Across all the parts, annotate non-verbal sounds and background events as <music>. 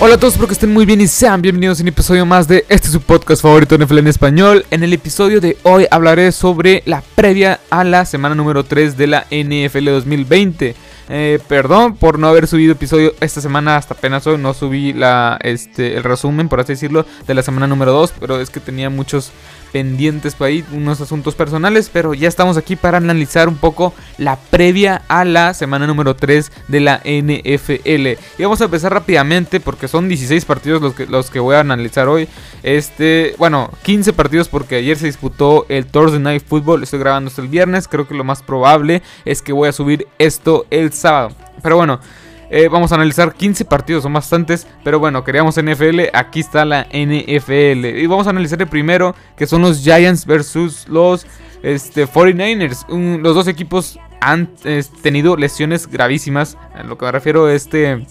Hola a todos, espero que estén muy bien y sean bienvenidos a un episodio más de este su podcast favorito NFL en español. En el episodio de hoy hablaré sobre la previa a la semana número 3 de la NFL 2020. Eh, perdón por no haber subido episodio esta semana, hasta apenas hoy no subí la, este, el resumen, por así decirlo, de la semana número 2, pero es que tenía muchos pendientes por ahí, unos asuntos personales, pero ya estamos aquí para analizar un poco la previa a la semana número 3 de la NFL. Y vamos a empezar rápidamente porque son 16 partidos los que, los que voy a analizar hoy. Este, bueno, 15 partidos porque ayer se disputó el Thursday Night Football, estoy grabando esto el viernes, creo que lo más probable es que voy a subir esto el sábado. Pero bueno, eh, vamos a analizar 15 partidos, son bastantes. Pero bueno, queríamos NFL, aquí está la NFL. Y vamos a analizar el primero, que son los Giants versus los este, 49ers. los dos equipos han tenido lesiones gravísimas. A lo que me refiero este,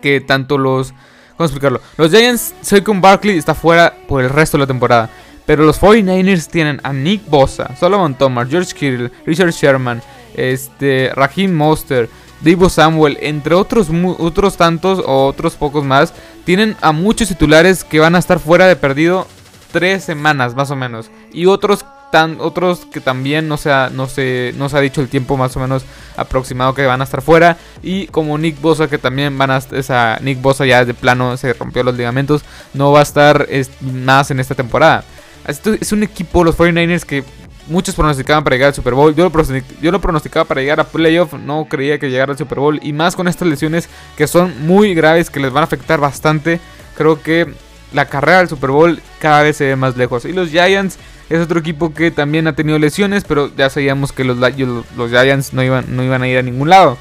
que tanto los... ¿Cómo explicarlo? Los Giants, Saquon Barkley está fuera por el resto de la temporada. Pero los 49ers tienen a Nick Bosa, Solomon Thomas, George Kittle, Richard Sherman, este, Raheem Monster, Divo Samuel, entre otros, otros tantos o otros pocos más, tienen a muchos titulares que van a estar fuera de perdido tres semanas más o menos. Y otros tan, otros que también no se, ha, no, se, no se ha dicho el tiempo más o menos aproximado que van a estar fuera. Y como Nick Bosa que también van a esa Nick Bosa ya de plano se rompió los ligamentos, no va a estar más en esta temporada. Es un equipo, los 49ers, que Muchos pronosticaban para llegar al Super Bowl. Yo lo, pronosticaba para llegar a playoff. No creía que llegara al Super Bowl. Y más con estas lesiones que son muy graves, que les van a afectar bastante. Creo que la carrera del Super Bowl cada vez se ve más lejos. Y los Giants es otro equipo que también ha tenido lesiones. Pero ya sabíamos que los, los Giants no iban, no iban a ir a ningún lado.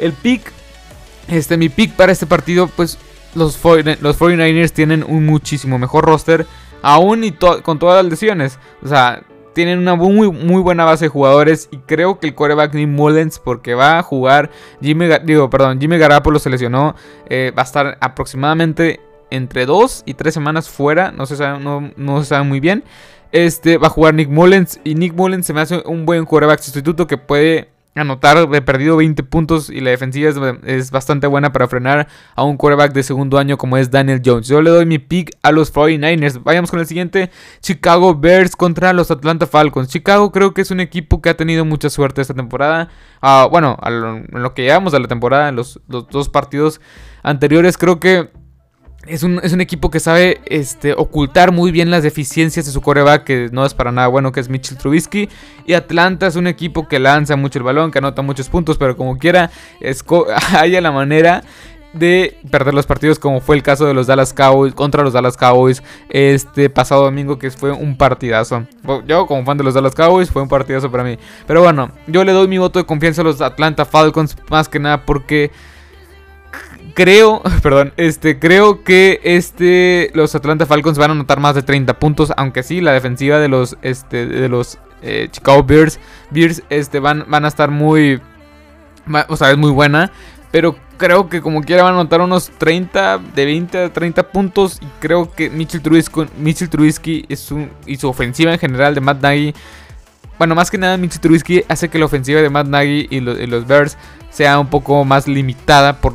El pick, este, mi pick para este partido, pues los, los 49ers tienen un muchísimo mejor roster. Aún y con todas las lesiones. O sea, tienen una muy, muy buena base de jugadores y creo que el quarterback Nick Mullens, porque va a jugar, Jimmy, digo, perdón, Jimmy Garapolo se lesionó, eh, va a estar aproximadamente entre 2 y 3 semanas fuera, no se sabe, no, no se sabe muy bien. Este va a jugar Nick Mullens y Nick Mullens se me hace un buen quarterback sustituto que puede anotar de perdido 20 puntos y la defensiva es, bastante buena para frenar a un quarterback de segundo año como es Daniel Jones. Yo le doy mi pick a los 49ers. Vayamos con el siguiente. Chicago Bears contra los Atlanta Falcons. Chicago creo que es un equipo que ha tenido mucha suerte esta temporada. Ah, bueno, en lo que llevamos a la temporada, en los dos partidos anteriores creo que es un, equipo que sabe este, ocultar muy bien las deficiencias de su coreback, que no es para nada bueno, que es Mitchell Trubisky. Y Atlanta es un equipo que lanza mucho el balón, que anota muchos puntos, pero como quiera, <laughs> haya la manera de perder los partidos, como fue el caso de los Dallas Cowboys contra los Dallas Cowboys este pasado domingo, que fue un partidazo. Yo, como fan de los Dallas Cowboys, fue un partidazo para mí. Pero bueno, yo le doy mi voto de confianza a los Atlanta Falcons, más que nada porque creo, <laughs> perdón, este, creo que este, los Atlanta Falcons van a anotar más de 30 puntos, aunque sí, la defensiva de los, este, de los eh, Chicago Bears, Bears, este, van, van a estar muy, o sea, es muy buena, pero creo que como quiera van a anotar unos 30, de 20 a 30 puntos, y creo que Mitchell Trubisky, Mitchell Trubisky es un, y su ofensiva en general de Matt Nagy, bueno, más que nada Mitchell Trubisky hace que la ofensiva de Matt Nagy y, los Bears sea un poco más limitada por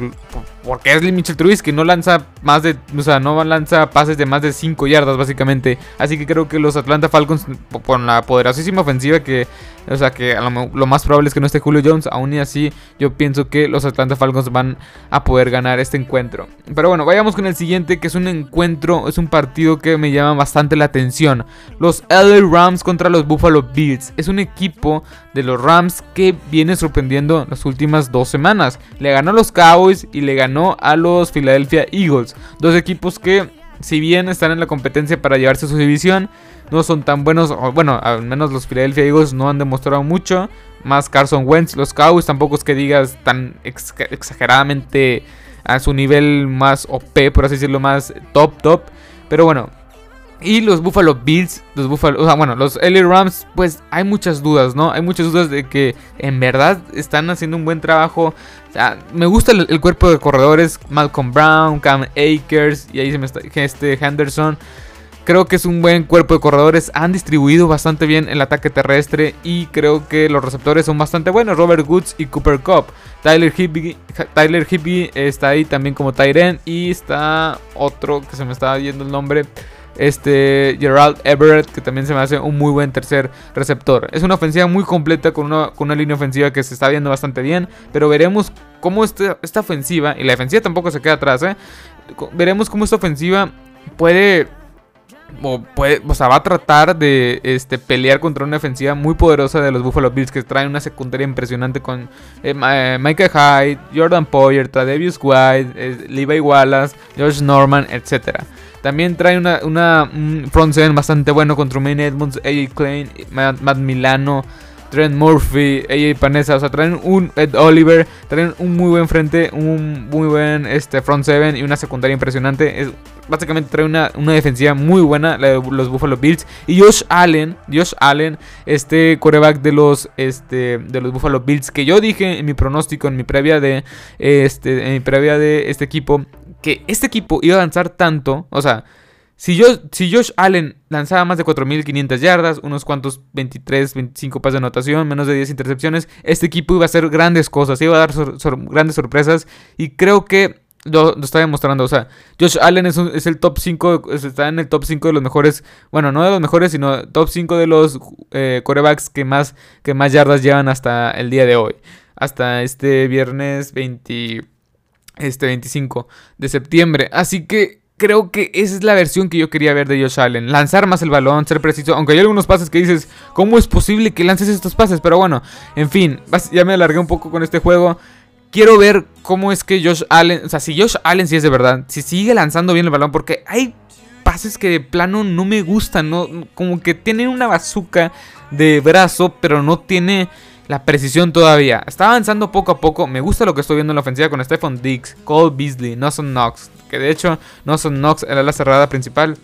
porque es Mitchell Trubisky, no lanza más de, o sea, no lanza pases de más de 5 yardas básicamente. Así que creo que los Atlanta Falcons, con la poderosísima ofensiva que o sea que lo, más probable es que no esté Julio Jones. Aún y así, yo pienso que los Atlanta Falcons van a poder ganar este encuentro. Pero bueno, vayamos con el siguiente, que es un encuentro, es un partido que me llama bastante la atención. Los LA Rams contra los Buffalo Bills. Es un equipo de los Rams que viene sorprendiendo las últimas dos semanas. Le ganó a los Cowboys y le ganó a los Philadelphia Eagles. Dos equipos que, si bien están en la competencia para llevarse su división, no son tan buenos. bueno, al menos los Philadelphia Eagles no han demostrado mucho. Más Carson Wentz. Los Cowboys tampoco es que digas tan exageradamente a su nivel más OP, por así decirlo, más top, top. Pero bueno. Y los Buffalo Bills, los Buffalo, o sea, bueno, los LA Rams, pues hay muchas dudas, ¿no? Hay muchas dudas de que en verdad están haciendo un buen trabajo. O sea, me gusta el, cuerpo de corredores, Malcolm Brown, Cam Akers y ahí se me está este Henderson. Creo que es un buen cuerpo de corredores. Han distribuido bastante bien el ataque terrestre. Y creo que los receptores son bastante buenos. Robert Woods y Cooper Cup. Tyler Higbee, Tyler está ahí también como Tyren. Y está otro que se me estaba yendo el nombre. Este Gerald Everett, que también se me hace un muy buen tercer receptor. Es una ofensiva muy completa con una, línea ofensiva que se está viendo bastante bien. Pero veremos cómo esta, esta ofensiva, y la defensiva tampoco se queda atrás, ¿eh? veremos cómo esta ofensiva puede o, puede, o sea, va a tratar de este, pelear contra una defensiva muy poderosa de los Buffalo Bills que traen una secundaria impresionante con eh, eh, Michael Hyde, Jordan Poyer, Tradevius White, eh, Levi Wallace, George Norman, etc. También trae una, una un front seven bastante bueno contra Tremaine Edmonds, AJ Klein, Matt Milano, Trent Murphy, AJ Panessa, o sea, traen un Ed Oliver, traen un muy buen frente, un muy buen este, front seven y una secundaria impresionante. Es, básicamente trae una, una, defensiva muy buena, la de los Buffalo Bills. Y Josh Allen, Josh Allen, este quarterback de los, este, de los Buffalo Bills, que yo dije en mi pronóstico, en mi previa de, este, en mi previa de este equipo, que este equipo iba a avanzar tanto, o sea, si, yo, si Josh Allen lanzaba más de 4.500 yardas, unos cuantos 23, 25 pases de anotación, menos de 10 intercepciones, este equipo iba a hacer grandes cosas, iba a dar grandes sorpresas y creo que lo, está demostrando. O sea, Josh Allen es, el top 5, está en el top 5 de los mejores, bueno, no de los mejores, sino top 5 de los eh, corebacks que más, que más yardas llevan hasta el día de hoy. Hasta este viernes 20, este 25 de septiembre. Así que creo que esa es la versión que yo quería ver de Josh Allen. Lanzar más el balón, ser preciso. Aunque hay algunos pases que dices, ¿cómo es posible que lances estos pases? Pero bueno, en fin, ya me alargué un poco con este juego. Quiero ver cómo es que Josh Allen, o sea, si Josh Allen sí es de verdad, si sigue lanzando bien el balón, porque hay pases que de plano no me gustan, ¿no? Como que tiene una bazooka de brazo, pero no tiene la precisión todavía. Está avanzando poco a poco. Me gusta lo que estoy viendo en la ofensiva con Stephon Diggs, Cole Beasley, Nelson Knox. Que de hecho, Nelson Knox, el ala cerrada principal,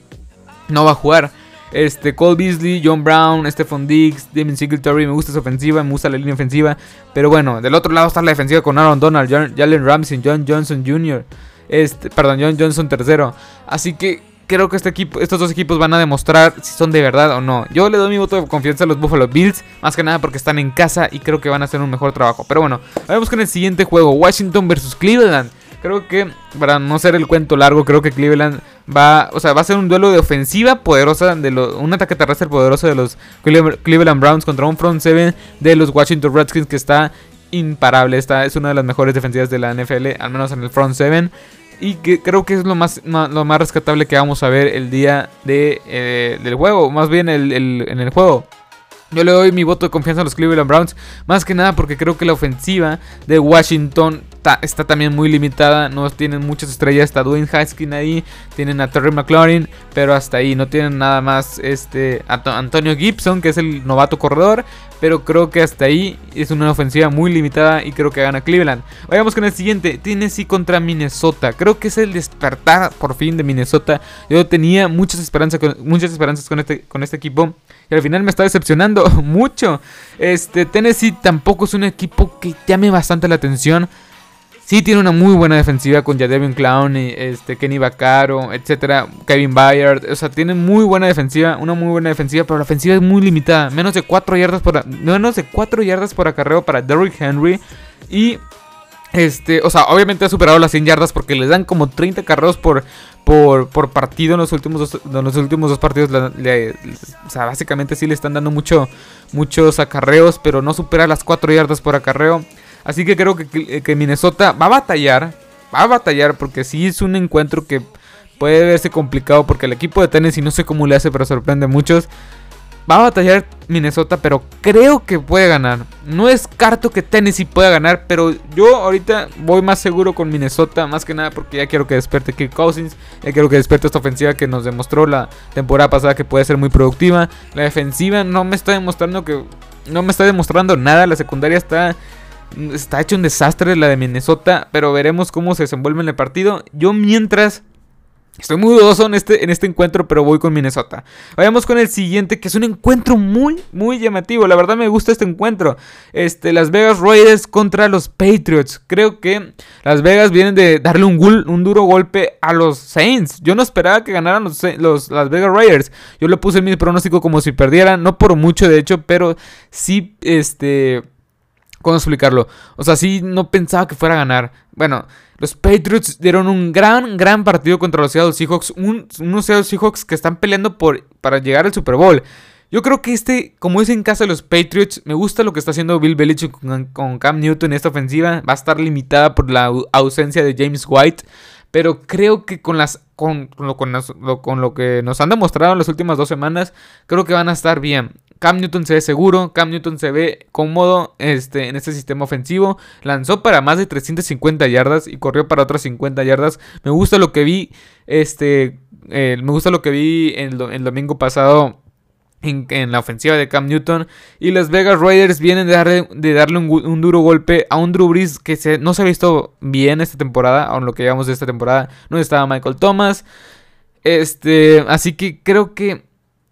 no va a jugar. Este, Cole Beasley, John Brown, Stephon Diggs, Damien Singletary, me gusta su ofensiva, me gusta la línea ofensiva. Pero bueno, del otro lado está la defensiva con Aaron Donald, Jalen Ramsey, John Johnson Jr. Este, perdón, John Johnson III. Así que creo que este equipo, estos dos equipos van a demostrar si son de verdad o no. Yo le doy mi voto de confianza a los Buffalo Bills, más que nada porque están en casa y creo que van a hacer un mejor trabajo. Pero bueno, vamos con el siguiente juego, Washington versus Cleveland. Creo que, para no ser el cuento largo, creo que Cleveland va, o sea, va a ser un duelo de ofensiva poderosa, de un ataque terrestre poderoso de los Cleveland Browns contra un front seven de los Washington Redskins que está imparable. Esta es una de las mejores defensivas de la NFL, al menos en el front seven. Y que creo que es lo más, lo más rescatable que vamos a ver el día de, eh, del juego. Más bien el, en el juego. Yo le doy mi voto de confianza a los Cleveland Browns. Más que nada porque creo que la ofensiva de Washington está, también muy limitada. No tienen muchas estrellas. Está Dwayne Haskins ahí. Tienen a Terry McLaurin. Pero hasta ahí. No tienen nada más. Este. Antonio Gibson. Que es el novato corredor. Pero creo que hasta ahí es una ofensiva muy limitada. Y creo que gana Cleveland. Vayamos con el siguiente. Tennessee contra Minnesota. Creo que es el despertar por fin de Minnesota. Yo tenía muchas esperanzas con, muchas esperanzas con este, con este equipo. Y al final me está decepcionando <laughs> mucho. Este Tennessee tampoco es un equipo que llame bastante la atención. Sí tiene una muy buena defensiva con Jadavion Clown, este, Kenny Vaccaro, etcétera, Kevin Bayard. O sea, tiene muy buena defensiva, una muy buena defensiva, pero la ofensiva es muy limitada. Menos de 4 yardas por menos de 4 yardas por acarreo para Derrick Henry y este, o sea, obviamente ha superado las 100 yardas porque les dan como 30 carreos por, por, por partido en los últimos dos, en los últimos dos partidos. o sea, básicamente sí le están dando mucho, muchos acarreos, pero no supera las 4 yardas por acarreo. Así que creo que, que Minnesota va a batallar. Va a batallar porque sí es un encuentro que puede verse complicado porque el equipo de Tennessee no sé cómo le hace, pero sorprende a muchos. Va a batallar Minnesota, pero creo que puede ganar. No descarto que Tennessee pueda ganar, pero yo ahorita voy más seguro con Minnesota, más que nada porque ya quiero que despierte Kirk Cousins, ya quiero que despierte esta ofensiva que nos demostró la temporada pasada que puede ser muy productiva. La defensiva no me está demostrando que no me está demostrando nada, la secundaria está está hecho un desastre la de Minnesota, pero veremos cómo se desenvuelve en el partido. Yo mientras Estoy muy dudoso en este, en este encuentro, pero voy con Minnesota. Vayamos con el siguiente, que es un encuentro muy, muy llamativo. La verdad me gusta este encuentro. Este, Las Vegas Raiders contra los Patriots. Creo que Las Vegas vienen de darle un, un duro golpe a los Saints. Yo no esperaba que ganaran los, los, Las Vegas Raiders. Yo le puse mi pronóstico como si perdieran. No por mucho, de hecho, pero sí, este... ¿Cómo explicarlo? O sea, sí no pensaba que fuera a ganar. Bueno, los Patriots dieron un gran, gran partido contra los Seattle Seahawks. unos Seattle Seahawks que están peleando por, para llegar al Super Bowl. Yo creo que este, como es en casa de los Patriots, me gusta lo que está haciendo Bill Belichick con, Cam Newton en esta ofensiva. Va a estar limitada por la ausencia de James White. Pero creo que con las con, lo, con, con, lo, que nos han demostrado en las últimas dos semanas, creo que van a estar bien. Cam Newton se ve seguro, Cam Newton se ve cómodo este, en este sistema ofensivo. Lanzó para más de 350 yardas y corrió para otras 50 yardas. Me gusta lo que vi, este, eh, me gusta lo que vi el, el domingo pasado en, la ofensiva de Cam Newton. Y las Vegas Raiders vienen de darle, de darle un, duro golpe a un Drew Brees que se, no se ha visto bien esta temporada, aún lo que llevamos de esta temporada. No estaba Michael Thomas. Este, así que creo que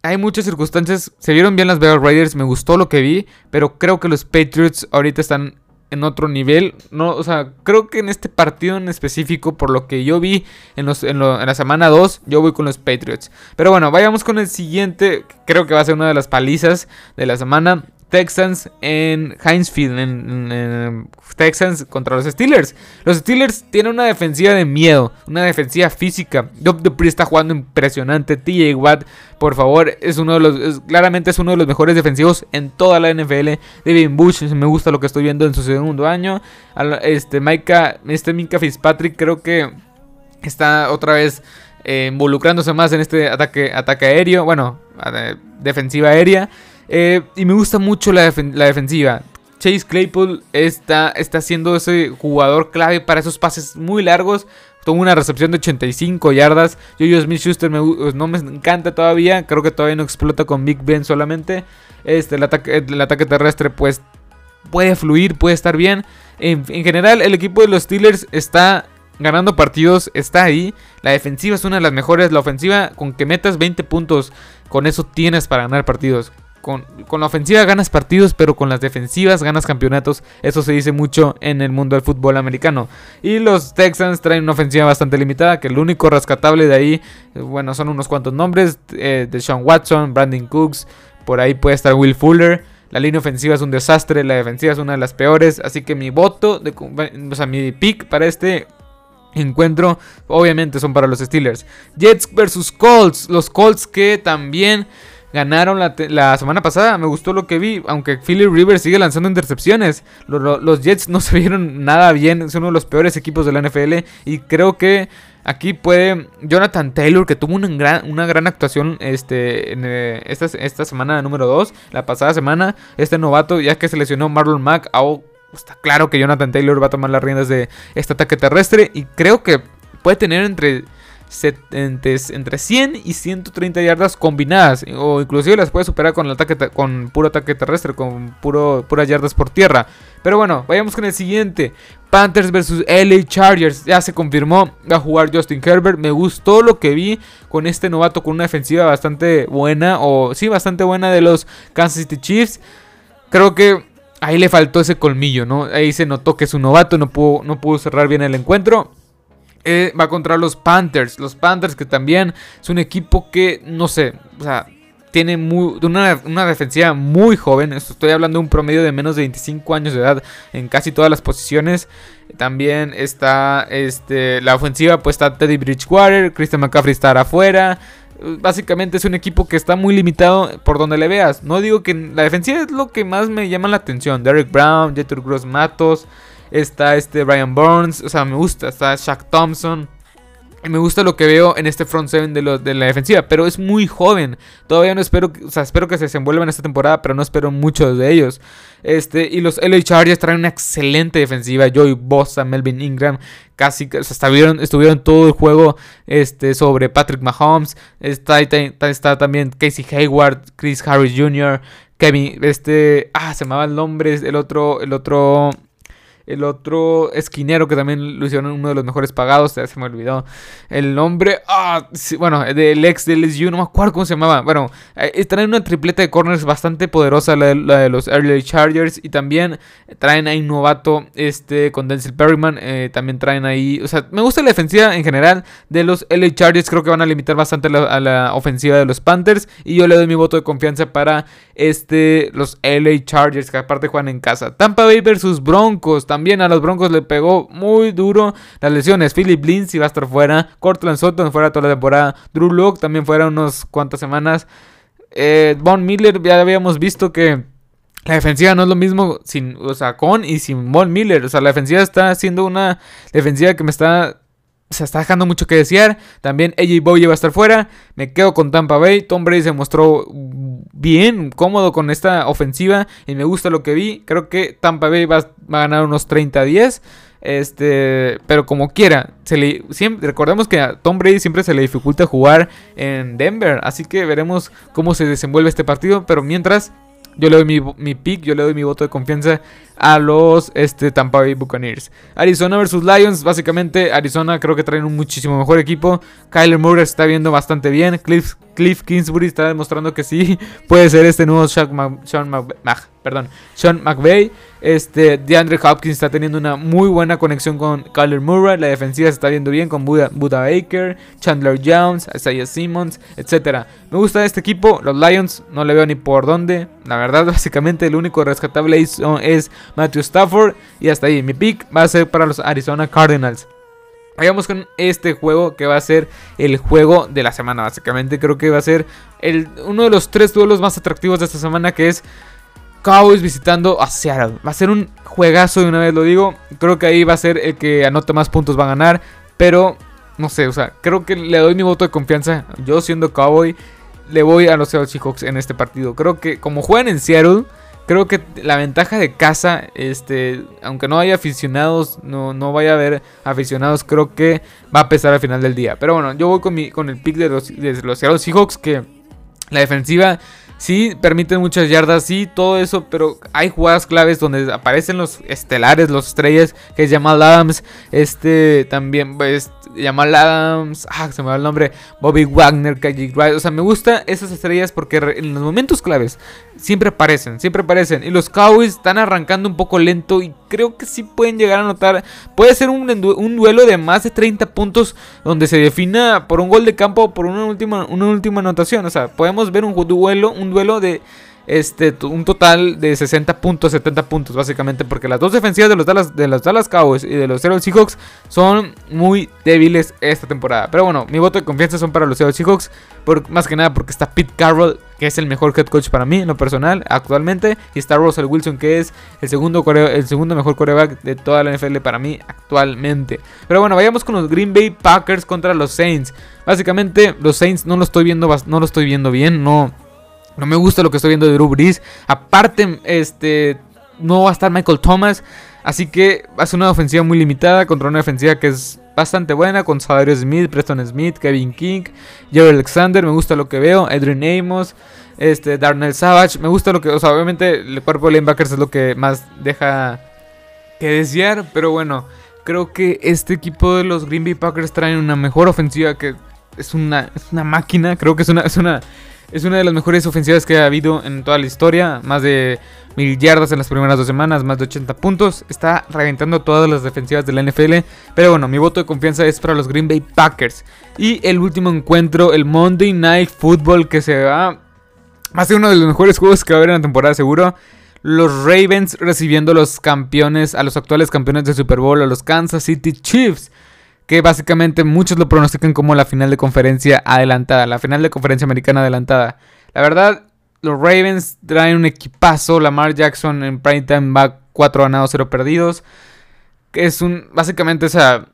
hay muchas circunstancias. Se vieron bien las Vegas Raiders, me gustó lo que vi, pero creo que los Patriots ahorita están en otro nivel. No, o sea, creo que en este partido en específico, por lo que yo vi en, los, en, en, la semana 2, yo voy con los Patriots. Pero bueno, vayamos con el siguiente. Creo que va a ser una de las palizas de la semana. Texans en Heinz Field, en, Texans contra los Steelers. Los Steelers tienen una defensiva de miedo, una defensiva física. Doug Dupree está jugando impresionante. TJ Watt, por favor, es uno de los, claramente es uno de los mejores defensivos en toda la NFL. David Bush, me gusta lo que estoy viendo en su segundo año. Este este Minka Fitzpatrick, creo que está otra vez eh, involucrándose más en este ataque, ataque aéreo, bueno, defensiva aérea. Eh, y me gusta mucho la, defensiva. Chase Claypool está, está siendo ese jugador clave para esos pases muy largos. Tuvo una recepción de 85 yardas. Jojo Smith Schuster pues, no me encanta todavía. Creo que todavía no explota con Big Ben solamente. Este, el, ataque, el ataque terrestre, pues puede fluir, puede estar bien. En, en, general, el equipo de los Steelers está ganando partidos, está ahí. La defensiva es una de las mejores. La ofensiva, con que metas 20 puntos, con eso tienes para ganar partidos con, la ofensiva ganas partidos, pero con las defensivas ganas campeonatos. Eso se dice mucho en el mundo del fútbol americano. Y los Texans traen una ofensiva bastante limitada, que el único rescatable de ahí, eh, bueno, son unos cuantos nombres, eh, de Sean Watson, Brandon Cooks, por ahí puede estar Will Fuller. La línea ofensiva es un desastre, la defensiva es una de las peores, así que mi voto, de, o sea, mi pick para este encuentro obviamente son para los Steelers. Jets versus Colts, los Colts que también Ganaron la, semana pasada, me gustó lo que vi, aunque Philly Rivers sigue lanzando intercepciones. Los, Jets no <laughs> se vieron nada bien, son uno de los peores equipos de la NFL y creo que aquí puede Jonathan Taylor, que tuvo una gran, una gran actuación este, en, eh, esta, esta, semana número 2, la pasada semana, este novato, ya que se lesionó Marlon Mack, está claro que Jonathan Taylor va a tomar las riendas de este ataque terrestre y creo que puede tener entre entre, 100 y 130 yardas combinadas. O inclusive las puede superar con el ataque con puro ataque terrestre con puro puras yardas por tierra. Pero bueno vayamos con el siguiente. Panthers versus LA Chargers. Ya se confirmó va a jugar Justin Herbert. Me gustó lo que vi con este novato con una defensiva bastante buena o sí bastante buena de los Kansas City Chiefs. Creo que ahí le faltó ese colmillo no ahí se notó que es un novato no pudo no pudo cerrar bien el encuentro eh, va contra los Panthers. Los Panthers que también es un equipo que, no sé, o sea, tiene muy, una, defensiva muy joven. Estoy hablando de un promedio de menos de 25 años de edad en casi todas las posiciones. También está este, la ofensiva, pues está Teddy Bridgewater, Christian McCaffrey está afuera. Básicamente es un equipo que está muy limitado por donde le veas. No digo que la defensiva es lo que más me llama la atención. Derek Brown, Jeter Gross Matos. Está este Brian Burns. O sea, me gusta. Está Shaq Thompson. Me gusta lo que veo en este front seven de, de, la defensiva, pero es muy joven. Todavía no espero, o sea, espero que se desenvuelvan esta temporada, pero no espero mucho de ellos. Este, y los LA Chargers traen una excelente defensiva. Joey Bosa, Melvin Ingram, casi o estuvieron, estuvieron todo el juego este, sobre Patrick Mahomes. Está, está, está también Casey Hayward, Chris Harris Jr., Kevin, este, ah, se llamaba el nombre, el otro, el otro el otro esquinero que también lo hicieron uno de los mejores pagados, se me olvidó el nombre, ah, bueno, del ex de LSU, no me acuerdo cómo se llamaba, bueno, eh, traen una tripleta de corners bastante poderosa, la de, los Early Chargers, y también traen ahí un novato este, con Denzel Perryman, eh, también traen ahí, o sea, me gusta la defensiva en general de los LA Chargers, creo que van a limitar bastante a la ofensiva de los Panthers, y yo le doy mi voto de confianza para este, los LA Chargers, que aparte juegan en casa. Tampa Bay versus Broncos, también a los Broncos le pegó muy duro las lesiones. Philip Lindsay va a estar fuera, Cortland Sutton fuera toda la temporada, Drew Locke también fuera unos cuantas semanas. Eh, Von Miller ya habíamos visto que la defensiva no es lo mismo sin, o sea, con y sin Von Miller. O sea, la defensiva está siendo una defensiva que me está se está dejando mucho que desear. También AJ Bowie va a estar fuera. Me quedo con Tampa Bay. Tom Brady se mostró bien, cómodo con esta ofensiva. Y me gusta lo que vi. Creo que Tampa Bay va, a ganar unos 30-10. Este, pero como quiera, se le, siempre, recordemos que a Tom Brady siempre se le dificulta jugar en Denver. Así que veremos cómo se desenvuelve este partido. Pero mientras, yo le doy mi, mi pick, yo le doy mi voto de confianza a los este, Tampa Bay Buccaneers. Arizona versus Lions, básicamente Arizona creo que traen un muchísimo mejor equipo. Kyler Murray está viendo bastante bien. Cliff, Cliff Kingsbury está demostrando que sí <laughs> puede ser este nuevo Sean, Sean, perdón, Sean McVay. Este, DeAndre Hopkins está teniendo una muy buena conexión con Kyler Murray. La defensiva se está viendo bien con Buda, Baker, Chandler Jones, Isaiah Simmons, etc. Me gusta este equipo. Los Lions no le veo ni por dónde. La verdad, <laughs> básicamente el único rescatable es Matthew Stafford. Y hasta ahí. Mi pick va a ser para los Arizona Cardinals. Vayamos con este juego que va a ser el juego de la semana. Básicamente creo que va a ser el, uno de los tres duelos más atractivos de esta semana que es Cowboys visitando a Seattle. Va a ser un juegazo de una vez lo digo. Creo que ahí va a ser el que anote más puntos va a ganar. Pero no sé, o sea, creo que le doy mi voto de confianza. Yo siendo Cowboy, le voy a los Seattle Seahawks en este partido. Creo que como juegan en Seattle creo que la ventaja de casa, este, aunque no haya aficionados, no, no vaya a haber aficionados, creo que va a pesar al final del día. Pero bueno, yo voy con, mi, con el pick de los, de los Seattle Seahawks, que la defensiva sí permite muchas yardas, sí, todo eso, pero hay jugadas claves donde aparecen los estelares, los estrellas, que es Jamal Adams, este también, pues, Jamal Adams, ah, se me va el nombre, Bobby Wagner, KJ Wright, o sea, me gustan esas estrellas porque en los momentos claves siempre aparecen, siempre aparecen. Y los Cowboys están arrancando un poco lento y creo que sí pueden llegar a notar. Puede ser un, un, duelo de más de 30 puntos donde se defina por un gol de campo o por una última, una última anotación. O sea, podemos ver un duelo, un duelo de este, un total de 60 puntos, 70 puntos, básicamente, porque las dos defensivas de los Dallas, de los Dallas Cowboys y de los Seattle Seahawks son muy débiles esta temporada. Pero bueno, mi voto de confianza son para los Seattle Seahawks, por, más que nada porque está Pete Carroll, que es el mejor head coach para mí, en lo personal, actualmente, y está Russell Wilson, que es el segundo, el segundo mejor coreback de toda la NFL para mí actualmente. Pero bueno, vayamos con los Green Bay Packers contra los Saints. Básicamente, los Saints no lo estoy viendo, no lo estoy viendo bien, no no me gusta lo que estoy viendo de Drew Brees. Aparte, este, no va a estar Michael Thomas. Así que ser una ofensiva muy limitada contra una defensiva que es bastante buena. Con Savario Smith, Preston Smith, Kevin King, Jerry Alexander. Me gusta lo que veo. Adrian Amos, este, Darnell Savage. Me gusta lo que. O sea, obviamente el cuerpo de es lo que más deja que desear. Pero bueno, creo que este equipo de los Green Bay Packers traen una mejor ofensiva que es una, es una máquina. Creo que es una, es una es una de las mejores ofensivas que ha habido en toda la historia. Más de mil yardas en las primeras dos semanas, más de 80 puntos. Está reventando todas las defensivas de la NFL. Pero bueno, mi voto de confianza es para los Green Bay Packers. Y el último encuentro, el Monday Night Football, que se va. Va a ser uno de los mejores juegos que va a haber en la temporada, seguro. Los Ravens recibiendo a los campeones, a los actuales campeones de Super Bowl, a los Kansas City Chiefs que básicamente muchos lo pronostican como la final de conferencia adelantada, la final de conferencia americana adelantada. La verdad, los Ravens traen un equipazo, Lamar Jackson en prime time va 4 ganados, 0 perdidos. Que es un, básicamente, o sea,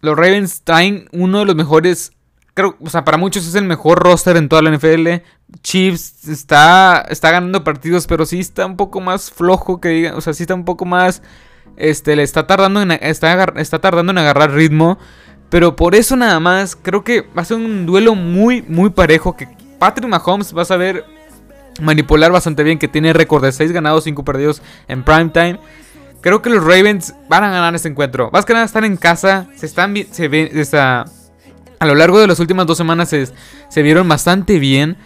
los Ravens traen uno de los mejores, creo, o sea, para muchos es el mejor roster en toda la NFL. Chiefs está, está ganando partidos, pero sí está un poco más flojo que digan, o sea, sí está un poco más este, le está tardando en, está, está tardando en agarrar ritmo. Pero por eso nada más, creo que va a ser un duelo muy, muy parejo. Que Patrick Mahomes va a saber manipular bastante bien. Que tiene récord de 6 ganados, 5 perdidos en prime time. creo que los Ravens van a ganar este encuentro. Más que nada están en casa, se están se ven, a lo largo de las últimas dos semanas se, se vieron bastante bien.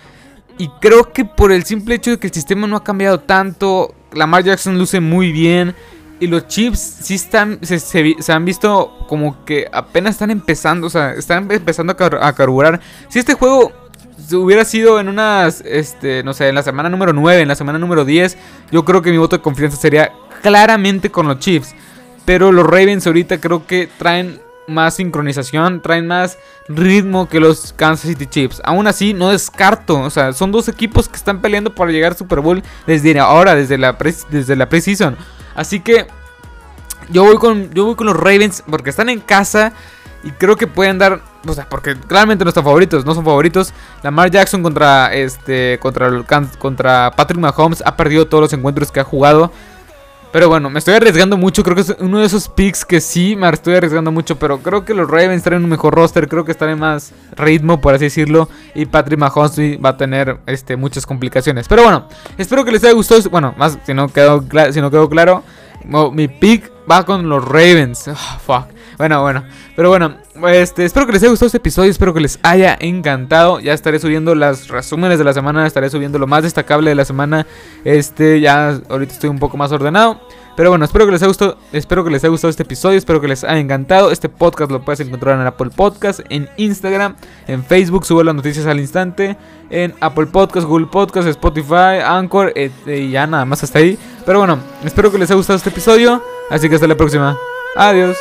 Y creo que por el simple hecho de que el sistema no ha cambiado tanto, Lamar Jackson luce muy bien. Y los Chips sí están, se, han visto como que apenas están empezando, o sea, están empezando a, carburar. Si este juego hubiera sido en unas, este, no sé, en la semana número 9, en la semana número 10, yo creo que mi voto de confianza sería claramente con los Chiefs. Pero los Ravens ahorita creo que traen más sincronización, traen más ritmo que los Kansas City Chiefs. Aún así, no descarto. O sea, son dos equipos que están peleando para llegar al Super Bowl desde ahora, desde la, desde la. Así que yo voy, con, yo voy con los Ravens porque están en casa y creo que pueden dar. O sea, porque claramente no están favoritos, no son favoritos. Lamar Jackson contra, este, contra, contra Patrick Mahomes ha perdido todos los encuentros que ha jugado. Pero bueno, me estoy arriesgando mucho. Creo que es uno de esos picks que sí me estoy arriesgando mucho. Pero creo que los Ravens traen un mejor roster. Creo que están en más ritmo, por así decirlo. Y Patrick Mahomes va a tener este, muchas complicaciones. Pero bueno, espero que les haya gustado. Bueno, más si no quedó, si no quedó claro. Mi pick va con los Ravens. Ah, fuck. Bueno, bueno. Pero bueno, este, espero que les haya gustado este episodio. Espero que les haya encantado. Ya estaré subiendo las resúmenes de la semana. Estaré subiendo lo más destacable de la semana. Este, ya ahorita estoy un poco más ordenado. Pero bueno, espero que les haya gustado, espero que les haya gustado este episodio, espero que les haya encantado. Este podcast lo puedes encontrar en Apple Podcast, en Instagram, en Facebook, subo las noticias al instante, en Apple Podcast, Google Podcast, Spotify, Anchor, y ya nada más hasta ahí. Pero bueno, espero que les haya gustado este episodio, así que hasta la próxima. Adiós.